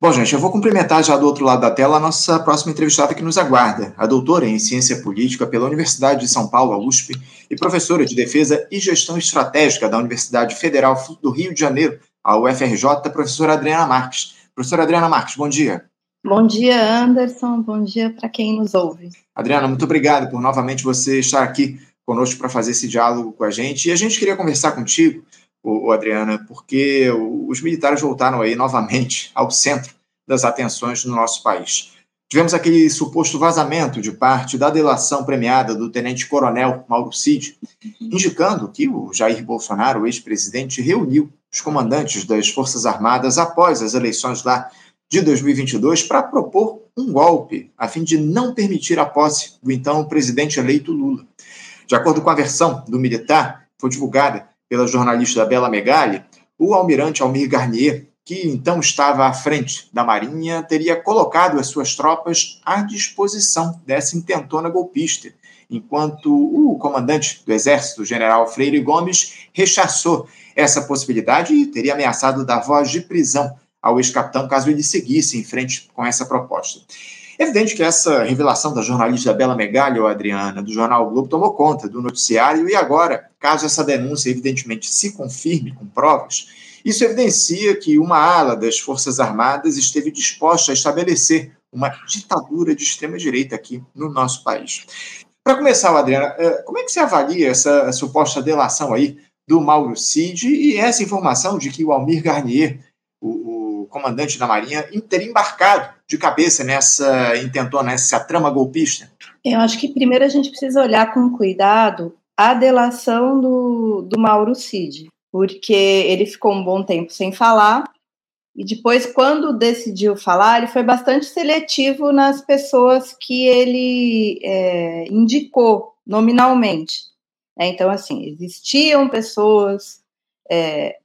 Bom, gente, eu vou cumprimentar já do outro lado da tela a nossa próxima entrevistada que nos aguarda, a doutora em Ciência Política pela Universidade de São Paulo, a USP, e professora de Defesa e Gestão Estratégica da Universidade Federal do Rio de Janeiro, a UFRJ, professora Adriana Marques. Professora Adriana Marques, bom dia. Bom dia, Anderson. Bom dia para quem nos ouve. Adriana, muito obrigado por novamente você estar aqui conosco para fazer esse diálogo com a gente. E a gente queria conversar contigo o, Adriana, porque os militares voltaram aí novamente ao centro das atenções no nosso país. Tivemos aquele suposto vazamento de parte da delação premiada do tenente-coronel Mauro Cid, indicando que o Jair Bolsonaro, o ex-presidente, reuniu os comandantes das Forças Armadas após as eleições lá de 2022 para propor um golpe, a fim de não permitir a posse do então presidente eleito Lula. De acordo com a versão do militar, foi divulgada pela jornalista Bela Megali, o almirante Almir Garnier, que então estava à frente da Marinha, teria colocado as suas tropas à disposição dessa intentona golpista, enquanto o comandante do Exército, general Freire Gomes, rechaçou essa possibilidade e teria ameaçado dar voz de prisão ao ex-capitão caso ele seguisse em frente com essa proposta. Evidente que essa revelação da jornalista Bela Megalho, Adriana, do jornal o Globo, tomou conta do noticiário e agora, caso essa denúncia evidentemente se confirme com provas, isso evidencia que uma ala das Forças Armadas esteve disposta a estabelecer uma ditadura de extrema-direita aqui no nosso país. Para começar, Adriana, eh, como é que você avalia essa suposta delação aí do Mauro Cid e essa informação de que o Almir Garnier, o comandante da Marinha, embarcado de cabeça nessa intentou nessa trama golpista? Eu acho que primeiro a gente precisa olhar com cuidado a delação do, do Mauro Cid, porque ele ficou um bom tempo sem falar, e depois, quando decidiu falar, ele foi bastante seletivo nas pessoas que ele é, indicou nominalmente. É, então, assim, existiam pessoas é,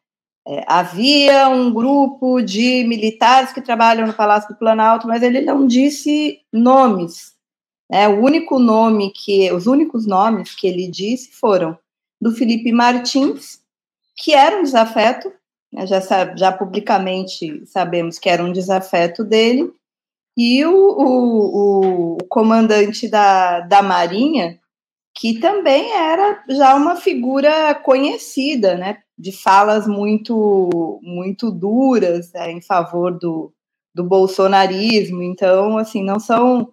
é, havia um grupo de militares que trabalham no Palácio do Planalto, mas ele não disse nomes. Né? O único nome que, os únicos nomes que ele disse foram do Felipe Martins, que era um desafeto, né? já, já publicamente sabemos que era um desafeto dele, e o, o, o comandante da, da Marinha, que também era já uma figura conhecida, né, de falas muito muito duras é, em favor do, do bolsonarismo. Então, assim, não são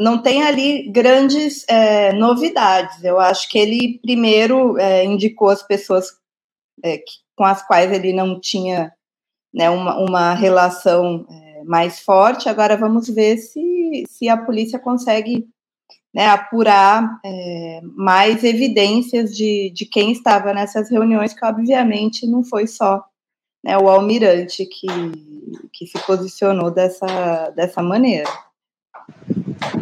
não tem ali grandes é, novidades. Eu acho que ele primeiro é, indicou as pessoas é, que, com as quais ele não tinha né, uma, uma relação é, mais forte. Agora vamos ver se, se a polícia consegue né, apurar é, mais evidências de, de quem estava nessas reuniões, que obviamente não foi só né, o almirante que, que se posicionou dessa, dessa maneira.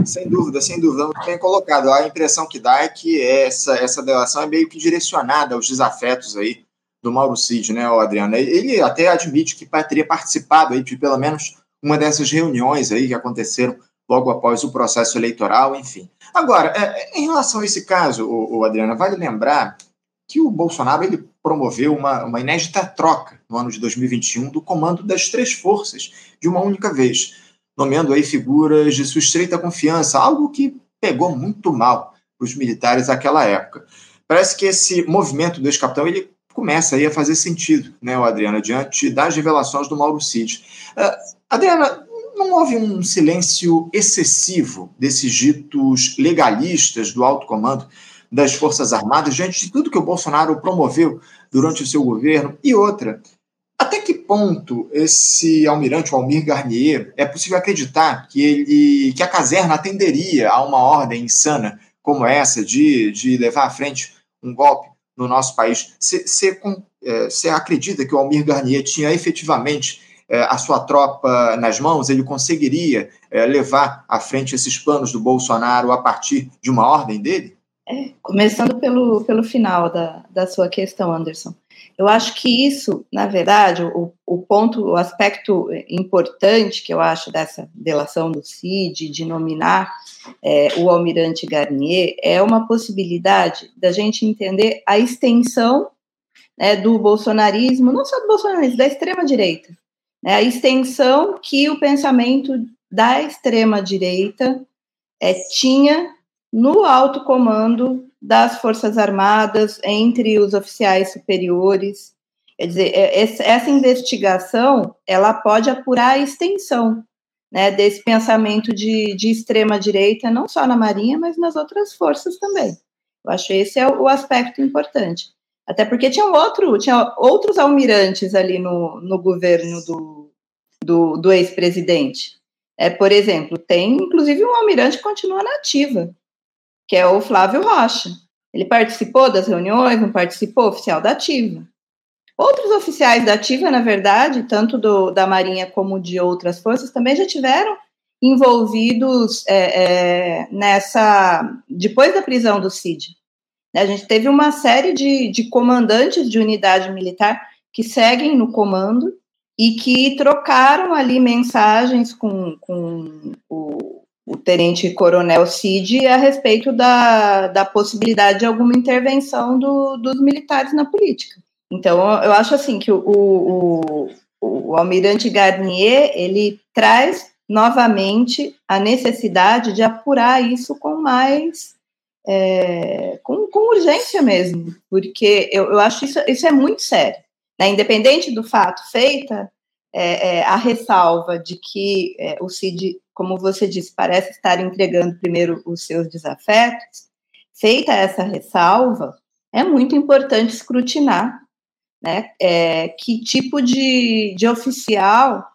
Sem dúvida, sem dúvida, muito bem colocado. A impressão que dá é que essa, essa delação é meio que direcionada aos desafetos aí do Mauro Cid, né, Adriano? Ele até admite que teria participado aí de pelo menos uma dessas reuniões aí que aconteceram logo após o processo eleitoral, enfim. Agora, é, em relação a esse caso, o, o Adriana, vale lembrar que o Bolsonaro ele promoveu uma, uma inédita troca no ano de 2021 do comando das três forças de uma única vez, nomeando aí figuras de sua estreita confiança, algo que pegou muito mal para os militares naquela época. Parece que esse movimento do ex-capitão ele começa aí a fazer sentido, né, Adriana, diante das revelações do Mauro Cid. Uh, Adriana, não houve um silêncio excessivo desses ditos legalistas do alto comando das Forças Armadas diante de tudo que o Bolsonaro promoveu durante o seu governo? E outra, até que ponto esse almirante, o Almir Garnier, é possível acreditar que ele que a caserna atenderia a uma ordem insana como essa de, de levar à frente um golpe no nosso país? Você é, acredita que o Almir Garnier tinha efetivamente a sua tropa nas mãos, ele conseguiria é, levar à frente esses planos do Bolsonaro a partir de uma ordem dele? É, começando pelo, pelo final da, da sua questão, Anderson. Eu acho que isso, na verdade, o, o ponto, o aspecto importante que eu acho dessa delação do CID, de nominar é, o almirante Garnier, é uma possibilidade da gente entender a extensão né, do bolsonarismo, não só do bolsonarismo, da extrema-direita, né, a extensão que o pensamento da extrema-direita é, tinha no alto comando das Forças Armadas, entre os oficiais superiores. Quer dizer, é, essa investigação ela pode apurar a extensão né, desse pensamento de, de extrema-direita, não só na Marinha, mas nas outras forças também. Eu acho esse é o aspecto importante. Até porque tinha outro, tinha outros almirantes ali no, no governo do, do, do ex-presidente. É, por exemplo, tem inclusive um almirante que continua na ativa, que é o Flávio Rocha. Ele participou das reuniões, não participou oficial da ativa. Outros oficiais da ativa, na verdade, tanto do, da Marinha como de outras forças, também já tiveram envolvidos é, é, nessa. depois da prisão do Cid. A gente teve uma série de, de comandantes de unidade militar que seguem no comando e que trocaram ali mensagens com, com o, o tenente coronel Cid a respeito da, da possibilidade de alguma intervenção do, dos militares na política. Então, eu acho assim que o, o, o, o almirante Garnier, ele traz novamente a necessidade de apurar isso com mais é, com, com, urgência mesmo, porque eu, eu acho isso, isso é muito sério. Né? Independente do fato feita, é, é, a ressalva de que é, o CID, como você disse, parece estar entregando primeiro os seus desafetos, feita essa ressalva, é muito importante escrutinar né? É, que tipo de, de oficial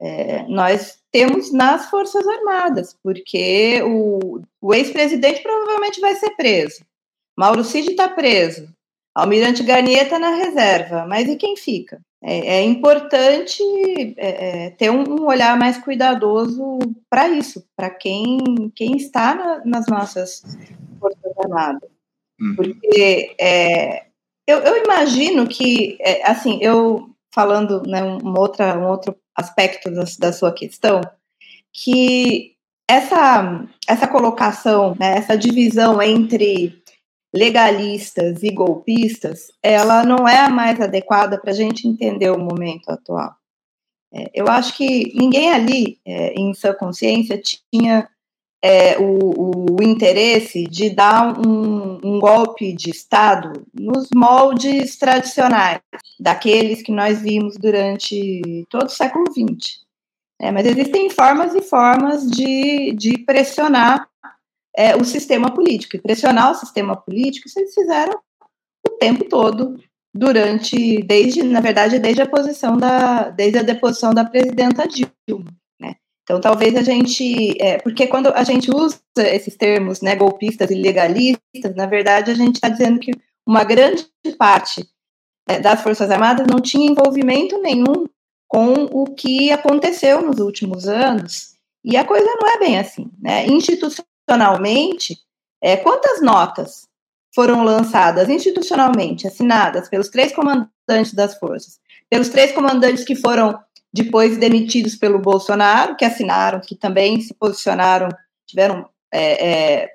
é, nós temos nas Forças Armadas, porque o, o ex-presidente provavelmente vai ser preso. Mauro Cid está preso. Almirante Garnier está na reserva, mas e quem fica? É, é importante é, é ter um, olhar mais cuidadoso para isso, para quem, quem está na, nas nossas Forças Armadas. Uhum. Porque é, eu, eu imagino que, é, assim, eu falando né, um, outra, um outro aspecto da, da sua questão, que essa, essa colocação, né, essa divisão entre legalistas e golpistas, ela não é a mais adequada para a gente entender o momento atual. É, eu acho que ninguém ali, é, em sua consciência, tinha é, o, o, interesse de dar um, um, golpe de Estado nos moldes tradicionais, daqueles que nós vimos durante todo o século XX. É, mas existem formas e formas de, de pressionar é, o sistema político. E pressionar o sistema político, eles fizeram o tempo todo, durante, desde, na verdade, desde a posição da, desde a deposição da presidenta Dilma. Então, talvez a gente, é, porque quando a gente usa esses termos, né, golpistas e legalistas, na verdade a gente está dizendo que uma grande parte é, das Forças Armadas não tinha envolvimento nenhum com o que aconteceu nos últimos anos, e a coisa não é bem assim, né? Institucionalmente, é, quantas notas foram lançadas institucionalmente, assinadas pelos três comandantes das forças, pelos três comandantes que foram depois demitidos pelo Bolsonaro, que assinaram, que também se posicionaram, tiveram é, é,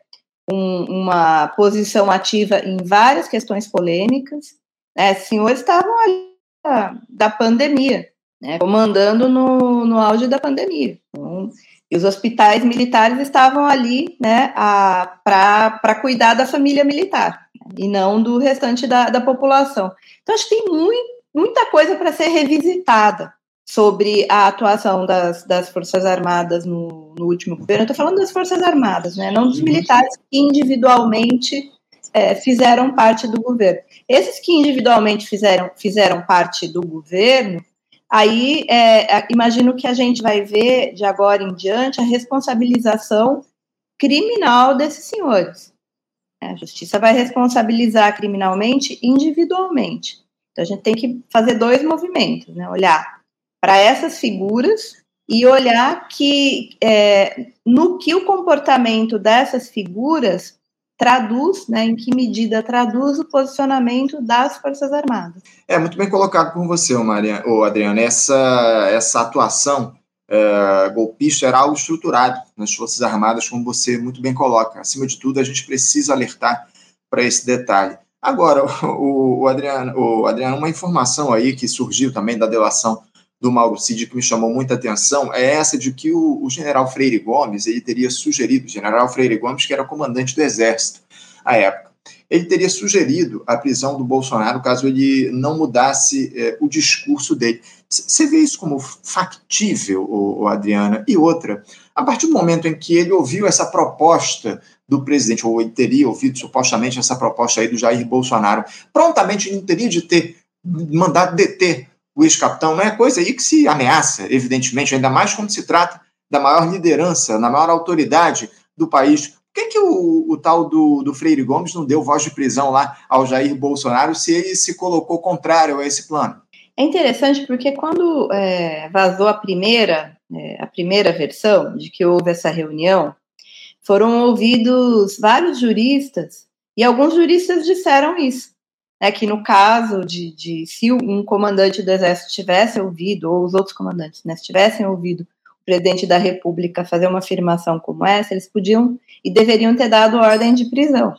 um, uma posição ativa em várias questões polêmicas. Né, senhores estavam ali da, da pandemia, né, comandando no, no auge da pandemia. Então, e os hospitais militares estavam ali né, para cuidar da família militar né, e não do restante da, da população. Então, acho que tem muito, muita coisa para ser revisitada sobre a atuação das, das Forças Armadas no, no último governo. Eu estou falando das Forças Armadas, né? não dos militares que individualmente é, fizeram parte do governo. Esses que individualmente fizeram, fizeram parte do governo, aí é, imagino que a gente vai ver de agora em diante a responsabilização criminal desses senhores. A justiça vai responsabilizar criminalmente individualmente. Então a gente tem que fazer dois movimentos, né? Olhar para essas figuras e olhar que é, no que o comportamento dessas figuras traduz, né, em que medida traduz o posicionamento das Forças Armadas. É muito bem colocado por você, Maria, ou Adriana, essa, essa atuação é, golpista era algo estruturado nas Forças Armadas, como você muito bem coloca. Acima de tudo, a gente precisa alertar para esse detalhe. Agora, o, o, Adriano, o Adriano, uma informação aí que surgiu também da delação do Mauro Cid que me chamou muita atenção é essa de que o, o general Freire Gomes ele teria sugerido, general Freire Gomes, que era comandante do Exército à época, ele teria sugerido a prisão do Bolsonaro caso ele não mudasse é, o discurso dele. Você vê isso como factível, ô, Adriana? E outra, a partir do momento em que ele ouviu essa proposta do presidente, ou ele teria ouvido supostamente essa proposta aí do Jair Bolsonaro, prontamente ele não teria de ter mandado deter o ex-capitão, não é coisa aí que se ameaça, evidentemente, ainda mais quando se trata da maior liderança, da maior autoridade do país. Por que, que o, o tal do, do Freire Gomes não deu voz de prisão lá ao Jair Bolsonaro se ele se colocou contrário a esse plano? É interessante porque quando é, vazou a primeira, é, a primeira versão de que houve essa reunião, foram ouvidos vários juristas e alguns juristas disseram isso, né, que no caso de, de se um comandante do exército tivesse ouvido, ou os outros comandantes né, tivessem ouvido o presidente da república fazer uma afirmação como essa, eles podiam e deveriam ter dado ordem de prisão.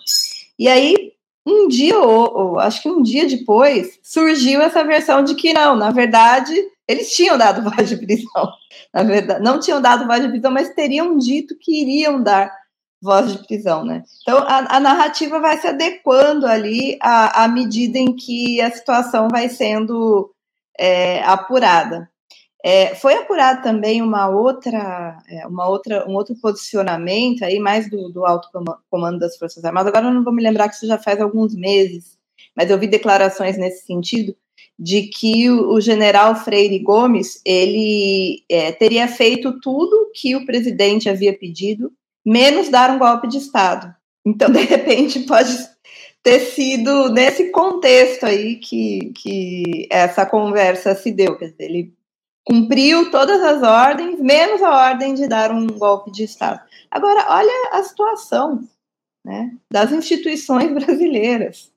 E aí, um dia, ou, ou acho que um dia depois, surgiu essa versão de que não, na verdade, eles tinham dado voz de prisão. Na verdade, não tinham dado voz de prisão, mas teriam dito que iriam dar voz de prisão, né? Então a, a narrativa vai se adequando ali à, à, medida em que a situação vai sendo é, apurada. É, foi apurado também uma outra, é, uma outra, um outro posicionamento aí mais do, do alto comando das Forças Armadas. Agora eu não vou me lembrar que isso já faz alguns meses, mas eu vi declarações nesse sentido de que o, o general Freire Gomes ele é, teria feito tudo que o presidente havia pedido menos dar um golpe de Estado. Então, de repente, pode ter sido nesse contexto aí que, que essa conversa se deu. Quer dizer, ele cumpriu todas as ordens, menos a ordem de dar um golpe de Estado. Agora, olha a situação né, das instituições brasileiras.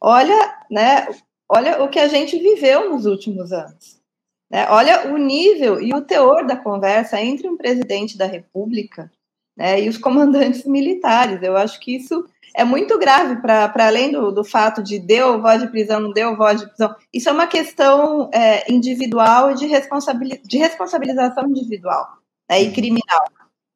Olha, né, olha o que a gente viveu nos últimos anos. Né? Olha o nível e o teor da conversa entre um presidente da República né, e os comandantes militares. Eu acho que isso é muito grave, para além do, do fato de deu voz de prisão, não deu voz de prisão. Isso é uma questão é, individual e de, responsabili de responsabilização individual né, e criminal.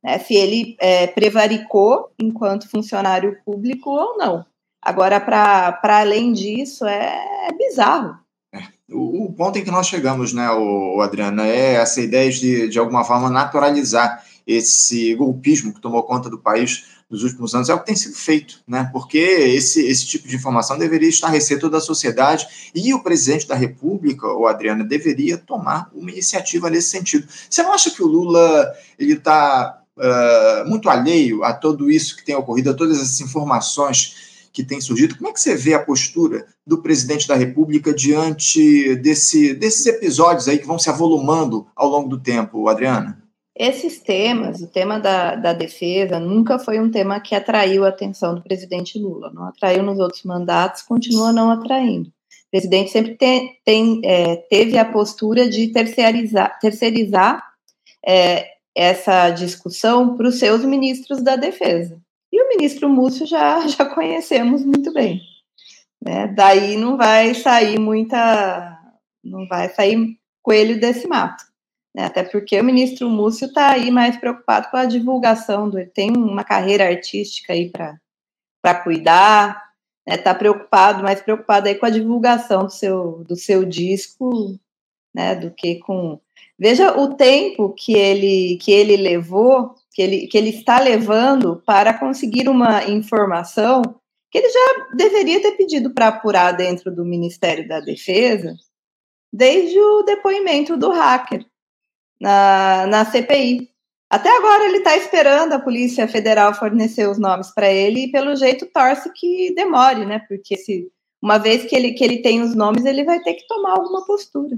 Né, se ele é, prevaricou enquanto funcionário público ou não. Agora, para além disso, é, é bizarro. É, o, o, ponto em que nós chegamos, né, o Adriana, é essa ideia de, de alguma forma, naturalizar esse golpismo que tomou conta do país nos últimos anos é o que tem sido feito, né? Porque esse, esse tipo de informação deveria estarrecer toda a sociedade e o presidente da República, o Adriana, deveria tomar uma iniciativa nesse sentido. Você não acha que o Lula ele está uh, muito alheio a tudo isso que tem ocorrido, a todas essas informações que têm surgido? Como é que você vê a postura do presidente da República diante desse, desses episódios aí que vão se avolumando ao longo do tempo, Adriana? Esses temas, o tema da, da defesa, nunca foi um tema que atraiu a atenção do presidente Lula. Não atraiu nos outros mandatos, continua não atraindo. O presidente sempre tem, tem, é, teve a postura de terceirizar, terceirizar é, essa discussão para os seus ministros da defesa. E o ministro Múcio já, já conhecemos muito bem. Né? Daí não vai sair muita. não vai sair coelho desse mato. Né? Até porque o ministro Múcio está aí mais preocupado com a divulgação, do, ele tem uma carreira artística aí para cuidar, está né? Tá preocupado, mais preocupado aí com a divulgação do seu, do seu disco, né? do que com. Veja o tempo que ele, que ele levou, que ele, que ele está levando para conseguir uma informação que ele já deveria ter pedido para apurar dentro do Ministério da Defesa, desde o depoimento do hacker na, na CPI. Até agora ele está esperando a Polícia Federal fornecer os nomes para ele e, pelo jeito, torce que demore, né? Porque se, uma vez que ele, que ele tem os nomes, ele vai ter que tomar alguma postura.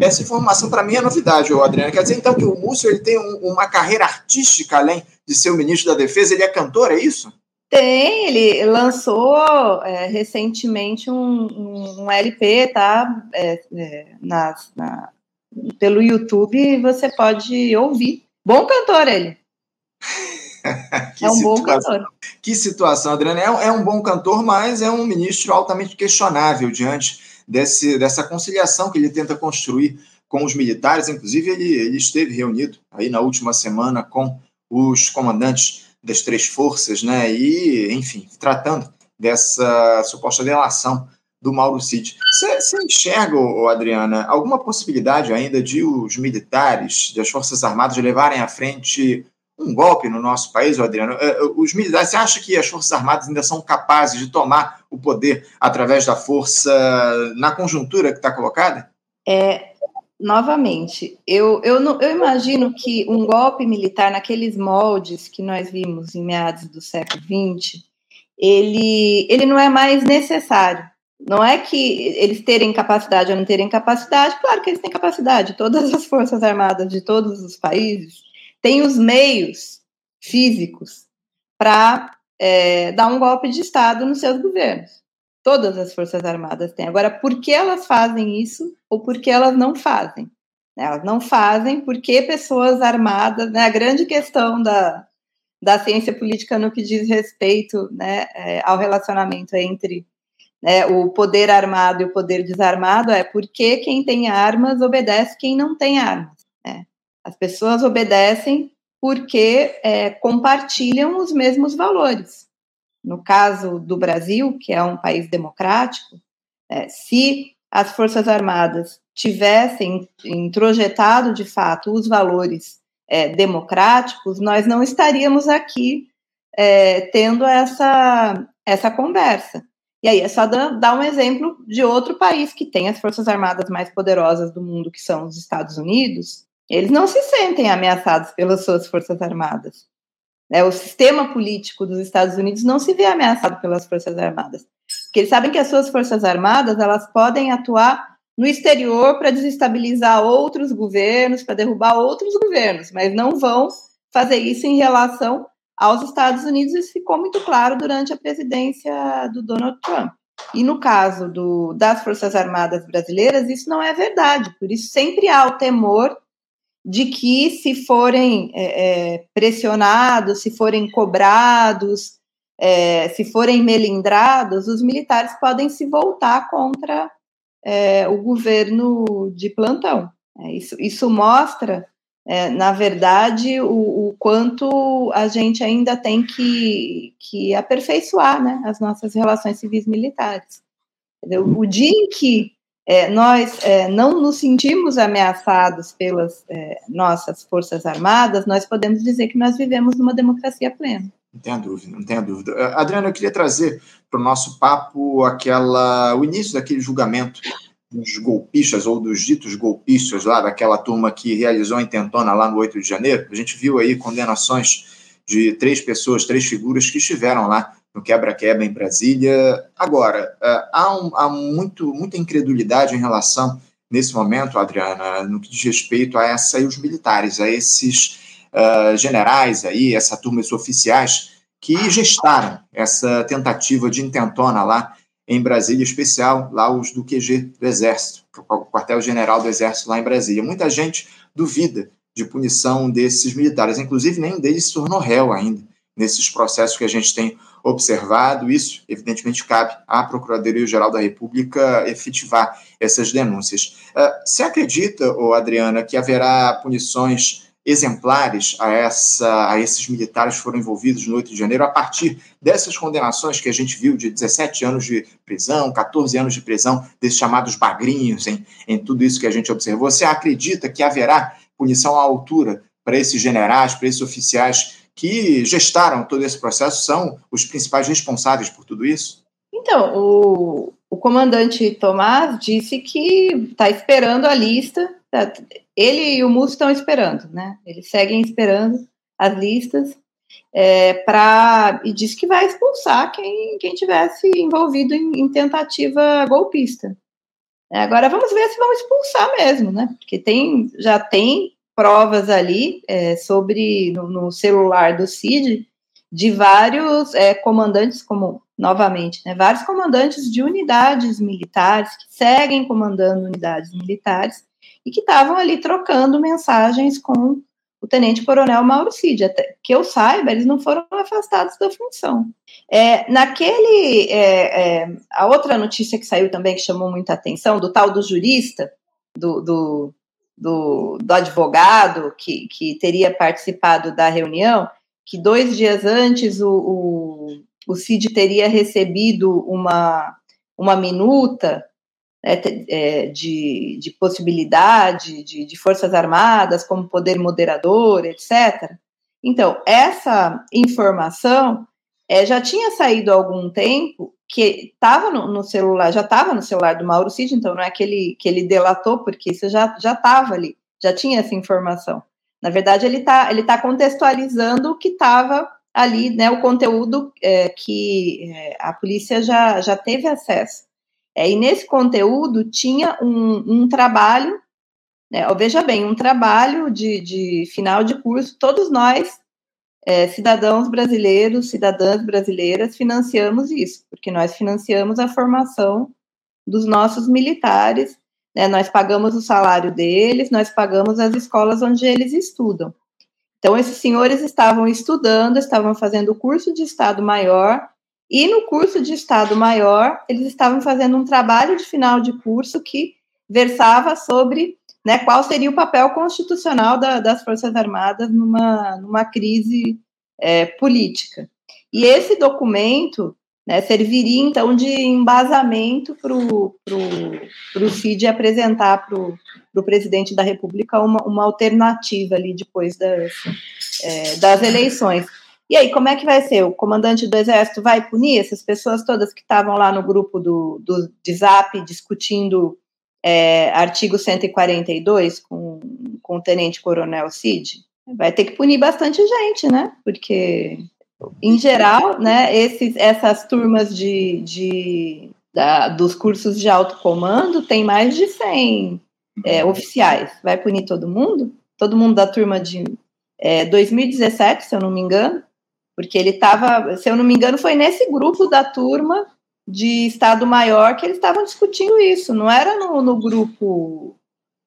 Essa informação para mim é novidade, Adriano. Quer dizer, então, que o Múcio ele tem um, uma carreira artística além de ser o ministro da Defesa? Ele é cantor, é isso? Tem, ele lançou é, recentemente um, um, LP, tá? É, é, na, pelo YouTube você pode ouvir. Bom cantor ele. é um situação, bom cantor. Que situação, Adriana. É, é, um bom cantor, mas é um ministro altamente questionável diante desse, dessa conciliação que ele tenta construir com os militares, inclusive ele, ele esteve reunido aí na última semana com os comandantes das três forças, né? E, enfim, tratando dessa suposta delação do Mauro Cid. Você enxerga, Adriana, alguma possibilidade ainda de os militares, das Forças Armadas, levarem à frente um golpe no nosso país, Adriano? É, é, os militares, você acha que as Forças Armadas ainda são capazes de tomar o poder através da força na conjuntura que está colocada? É, novamente, eu, eu, eu imagino que um golpe militar naqueles moldes que nós vimos em meados do século XX, ele, ele não é mais necessário. Não é que eles terem capacidade ou não terem capacidade, claro que eles têm capacidade. Todas as forças armadas de todos os países têm os meios físicos para é, dar um golpe de Estado nos seus governos. Todas as forças armadas têm. Agora, por que elas fazem isso ou por que elas não fazem? Elas não fazem porque pessoas armadas, né, a grande questão da, da ciência política no que diz respeito né, é, ao relacionamento entre né, o poder armado e o poder desarmado é porque quem tem armas obedece quem não tem armas. Né? As pessoas obedecem porque é, compartilham os mesmos valores. No caso do Brasil, que é um país democrático, é, se as Forças Armadas tivessem introjetado de fato os valores é, democráticos, nós não estaríamos aqui é, tendo essa, essa conversa. E aí é só dar um exemplo de outro país que tem as forças armadas mais poderosas do mundo, que são os Estados Unidos. Eles não se sentem ameaçados pelas suas forças armadas. É, o sistema político dos Estados Unidos não se vê ameaçado pelas forças armadas, porque eles sabem que as suas forças armadas elas podem atuar no exterior para desestabilizar outros governos, para derrubar outros governos, mas não vão fazer isso em relação aos Estados Unidos, isso ficou muito claro durante a presidência do Donald Trump. E no caso do, das Forças Armadas brasileiras, isso não é verdade, por isso sempre há o temor de que, se forem é, é, pressionados, se forem cobrados, é, se forem melindrados, os militares podem se voltar contra é, o governo de plantão. É, isso, isso mostra é, na verdade, o, o, quanto a gente ainda tem que, que aperfeiçoar né, as nossas relações civis militares. O dia em que é, nós é, não nos sentimos ameaçados pelas é, nossas forças armadas, nós podemos dizer que nós vivemos numa democracia plena. Não tenha dúvida, não tenha dúvida. Adriana, eu queria trazer para o nosso papo aquela, o início daquele julgamento dos golpistas ou dos ditos golpistas lá, daquela turma que realizou a intentona lá no 8 de janeiro, a gente viu aí condenações de três pessoas, três figuras que estiveram lá no quebra-quebra em Brasília. Agora, uh, há, um, há muito, muita incredulidade em relação, nesse momento, Adriana, no que diz respeito a essa e os militares, a esses uh, generais aí, essa turma, esses oficiais que gestaram essa tentativa de intentona lá em Brasília, especial lá os do QG do Exército, o quartel-general do Exército lá em Brasília. Muita gente duvida de punição desses militares, inclusive nenhum deles se tornou réu ainda nesses processos que a gente tem observado. Isso, evidentemente, cabe à Procuradoria-Geral da República efetivar essas denúncias. Uh, você acredita, Adriana, que haverá punições exemplares a, essa, a esses militares que foram envolvidos no 8 de janeiro, a partir dessas condenações que a gente viu de 17 anos de prisão, 14 anos de prisão, desses chamados bagrinhos, em, em tudo isso que a gente observou. Você acredita que haverá punição à altura para esses generais, para esses oficiais que gestaram todo esse processo, são os principais responsáveis por tudo isso? Então, o, o comandante Tomás disse que está esperando a lista Tá, ele e o Musso estão esperando, né? Eles seguem esperando as listas é, para e diz que vai expulsar quem, quem tivesse envolvido em, em tentativa golpista. É, agora vamos ver se vão expulsar mesmo, né? Porque tem, já tem provas ali é, sobre no, no, celular do CID de vários é, comandantes, como novamente, né, vários comandantes de unidades militares que seguem comandando unidades militares e que estavam ali trocando mensagens com o tenente-coronel Mauro Cid. Até que eu saiba, eles não foram afastados da função. É, naquele. É, é, a outra notícia que saiu também, que chamou muita atenção, do tal do jurista, do, do do, do advogado que, que teria participado da reunião, que dois dias antes o, o, o CID teria recebido uma, uma minuta é, de, de possibilidade de, de Forças Armadas como poder moderador, etc. Então, essa informação é, já tinha saído há algum tempo, que estava no, no, celular, já estava no celular do Mauro Cid, então não é que ele, que ele delatou, porque isso já estava ali, já tinha essa informação. Na verdade, ele está ele tá contextualizando o que estava ali, né, o conteúdo é, que é, a polícia já, já teve acesso. É, e nesse conteúdo tinha um, um trabalho, né, veja bem, um trabalho de, de final de curso, todos nós é, cidadãos brasileiros, cidadãs brasileiras, financiamos isso, porque nós financiamos a formação dos nossos militares, né, nós pagamos o salário deles, nós pagamos as escolas onde eles estudam. Então, esses senhores estavam estudando, estavam fazendo o curso de Estado Maior, e no curso de Estado Maior, eles estavam fazendo um trabalho de final de curso que versava sobre né, qual seria o papel constitucional da, das Forças Armadas numa, numa crise é, política. E esse documento né, serviria, então, de embasamento para o CID apresentar para o presidente da República uma, uma alternativa ali depois das, é, das eleições. E aí, como é que vai ser? O comandante do Exército vai punir essas pessoas todas que estavam lá no grupo do, do de Zap discutindo é, artigo 142 com, com o Tenente Coronel Cid, vai ter que punir bastante gente, né? Porque, em geral, né, esses, essas turmas de, de, da, dos cursos de alto comando tem mais de 100 é, oficiais. Vai punir todo mundo? Todo mundo da turma de é, 2017, se eu não me engano, porque ele estava, se eu não me engano, foi nesse grupo da turma de Estado Maior que eles estavam discutindo isso, não era no, no grupo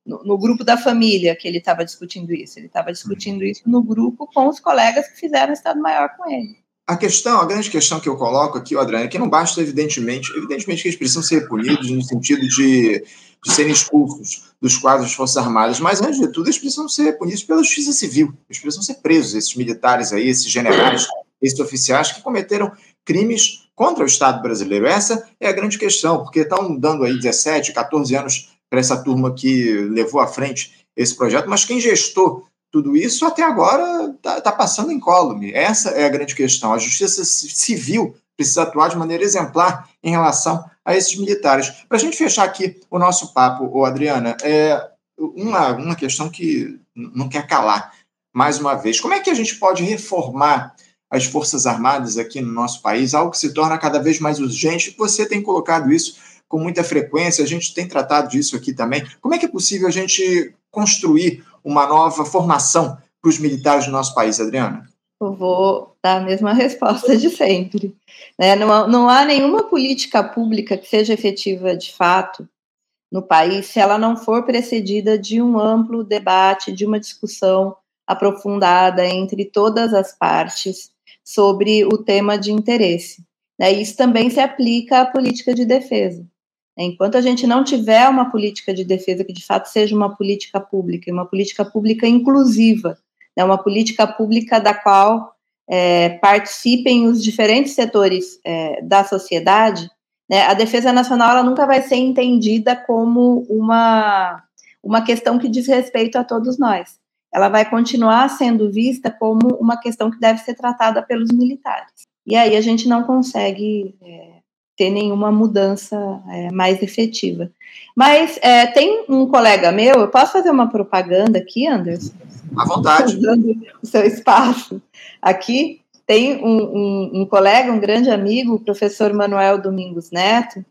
no, no, grupo da família que ele estava discutindo isso, ele estava discutindo isso no grupo com os colegas que fizeram Estado Maior com ele. A questão, a grande questão que eu coloco aqui, Adriana, é que não basta, evidentemente, evidentemente que eles precisam ser punidos no sentido de, de serem expulsos dos quadros das Forças Armadas, mas, antes de tudo, eles precisam ser punidos pela justiça civil, eles precisam ser presos, esses militares aí, esses generais, esses oficiais que cometeram crimes contra o Estado brasileiro. Essa é a grande questão, porque estão dando aí 17, 14 anos para essa turma que levou à frente esse projeto, mas quem gestou tudo isso até agora está tá passando incólume. Essa é a grande questão. A justiça civil precisa atuar de maneira exemplar em relação a esses militares. Para a gente fechar aqui o nosso papo, ô Adriana, é uma, uma questão que não quer calar mais uma vez. Como é que a gente pode reformar as Forças Armadas aqui no nosso país, algo que se torna cada vez mais urgente. Você tem colocado isso com muita frequência, a gente tem tratado disso aqui também. Como é que é possível a gente construir uma nova formação para os militares do nosso país, Adriana? Eu vou dar a mesma resposta de sempre. Né? Não, não há nenhuma política pública que seja efetiva de fato no país se ela não for precedida de um amplo debate, de uma discussão aprofundada entre todas as partes sobre o tema de interesse. Né? Isso também se aplica à política de defesa. Enquanto a gente não tiver uma política de defesa que de fato seja uma política pública, uma política pública inclusiva, né? uma política pública da qual é, participem os diferentes setores é, da sociedade, né? a defesa nacional ela nunca vai ser entendida como uma, uma questão que diz respeito a todos nós ela vai continuar sendo vista como uma questão que deve ser tratada pelos militares. E aí a gente não consegue é, ter nenhuma mudança é, mais efetiva. Mas é, tem um colega meu, eu posso fazer uma propaganda aqui, Anderson? À vontade. Usando o seu espaço aqui. Tem um, um, um, colega, um grande amigo, o professor Manuel Domingos Neto,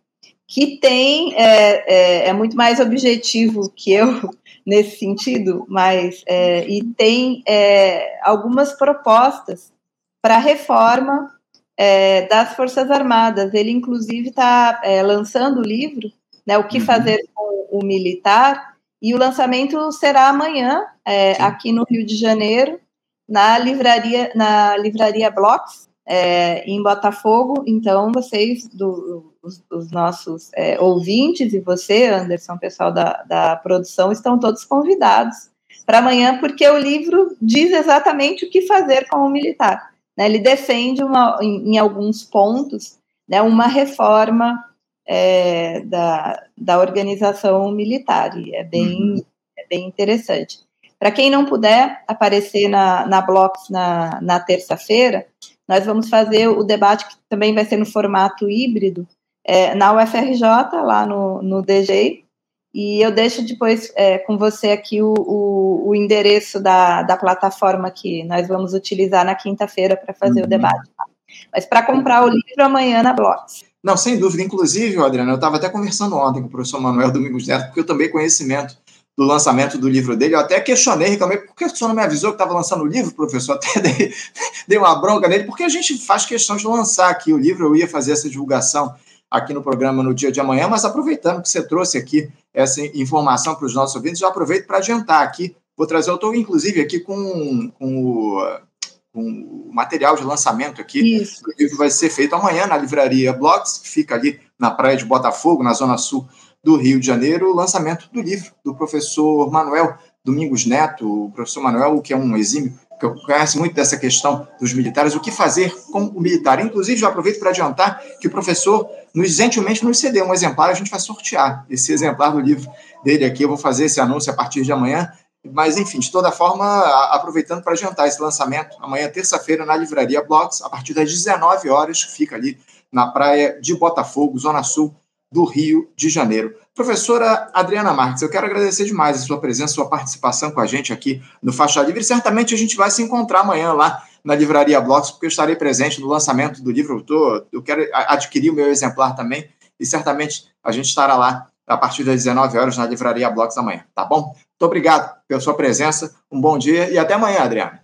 que tem, é, é, é muito mais objetivo que eu nesse sentido, mas é, e tem é, algumas propostas para reforma é, das Forças Armadas. Ele, inclusive, está é, lançando o livro, né, O que uhum. Fazer com o Militar, e o lançamento será amanhã, é, aqui no Rio de Janeiro, na livraria, na livraria Blocks, é, em Botafogo, então vocês, do, os, os, nossos é, ouvintes e você, Anderson, pessoal da, da produção, estão todos convidados para amanhã, porque o livro diz exatamente o que fazer com o militar. Né? Ele defende uma, em, em, alguns pontos né, uma reforma é, da, da organização militar, e é bem, uhum. é bem interessante. Para quem não puder aparecer na, na Blocks na, na terça-feira, nós vamos fazer o debate que também vai ser no formato híbrido é, na UFRJ, lá no, no DG, e eu deixo depois é, com você aqui o, o, o, endereço da, da plataforma que nós vamos utilizar na quinta-feira para fazer uhum. o debate. Mas para comprar o livro amanhã na Blocks. Não, sem dúvida. Inclusive, Adriana, eu estava até conversando ontem com o professor Manuel Domingos Neto, porque eu também conhecimento do lançamento do livro dele. Eu até questionei, reclamei, por que o senhor não me avisou que estava lançando o livro, professor? Até dei, dei uma bronca nele, porque a gente faz questão de lançar aqui o livro. Eu ia fazer essa divulgação aqui no programa no dia de amanhã, mas aproveitando que você trouxe aqui essa informação para os nossos ouvintes, já aproveito para adiantar aqui. Vou trazer, eu estou inclusive aqui com, com, o, com o material de lançamento aqui. Isso. O livro vai ser feito amanhã na livraria Blogs, que fica ali na praia de Botafogo, na zona sul do Rio de Janeiro, o lançamento do livro do professor Manuel Domingos Neto, o professor Manuel, que é um exímio que conhece muito dessa questão dos militares, o que fazer com o militar. Inclusive, já aproveito para adiantar que o professor nos gentilmente nos cedeu um exemplar, a gente vai sortear esse exemplar do livro dele aqui. Eu vou fazer esse anúncio a partir de amanhã. Mas, enfim, de toda forma, aproveitando para adiantar esse lançamento, amanhã, terça-feira, na Livraria Blogs, a partir das 19 horas, fica ali na praia de Botafogo, Zona Sul do Rio de Janeiro. Professora Adriana Marques, eu quero agradecer demais a sua presença, a sua participação com a gente aqui no Faixa Livre. Certamente a gente vai se encontrar amanhã lá na Livraria Blocos, porque eu estarei presente no lançamento do livro. Eu, tô, eu quero adquirir o meu exemplar também e certamente a gente estará lá a partir das 19 horas na Livraria Blocos amanhã, tá bom? Muito obrigado pela sua presença, um bom dia e até amanhã, Adriana.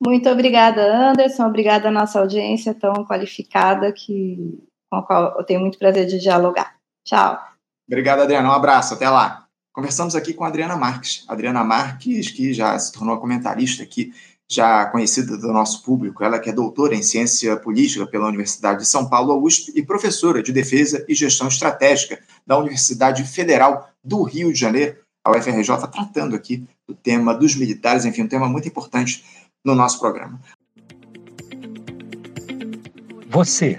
Muito obrigada, Anderson. Obrigada à nossa audiência tão qualificada que com a qual eu tenho muito prazer de dialogar. Tchau. Obrigado, Adriana. Um abraço. Até lá. Conversamos aqui com a Adriana Marques. Adriana Marques, que já se tornou comentarista aqui, já conhecida do nosso público. Ela que é doutora em ciência política pela Universidade de São Paulo, USP, e professora de defesa e gestão estratégica da Universidade Federal do Rio de Janeiro, a UFRJ, tratando aqui do tema dos militares, enfim, um tema muito importante no nosso programa. Você,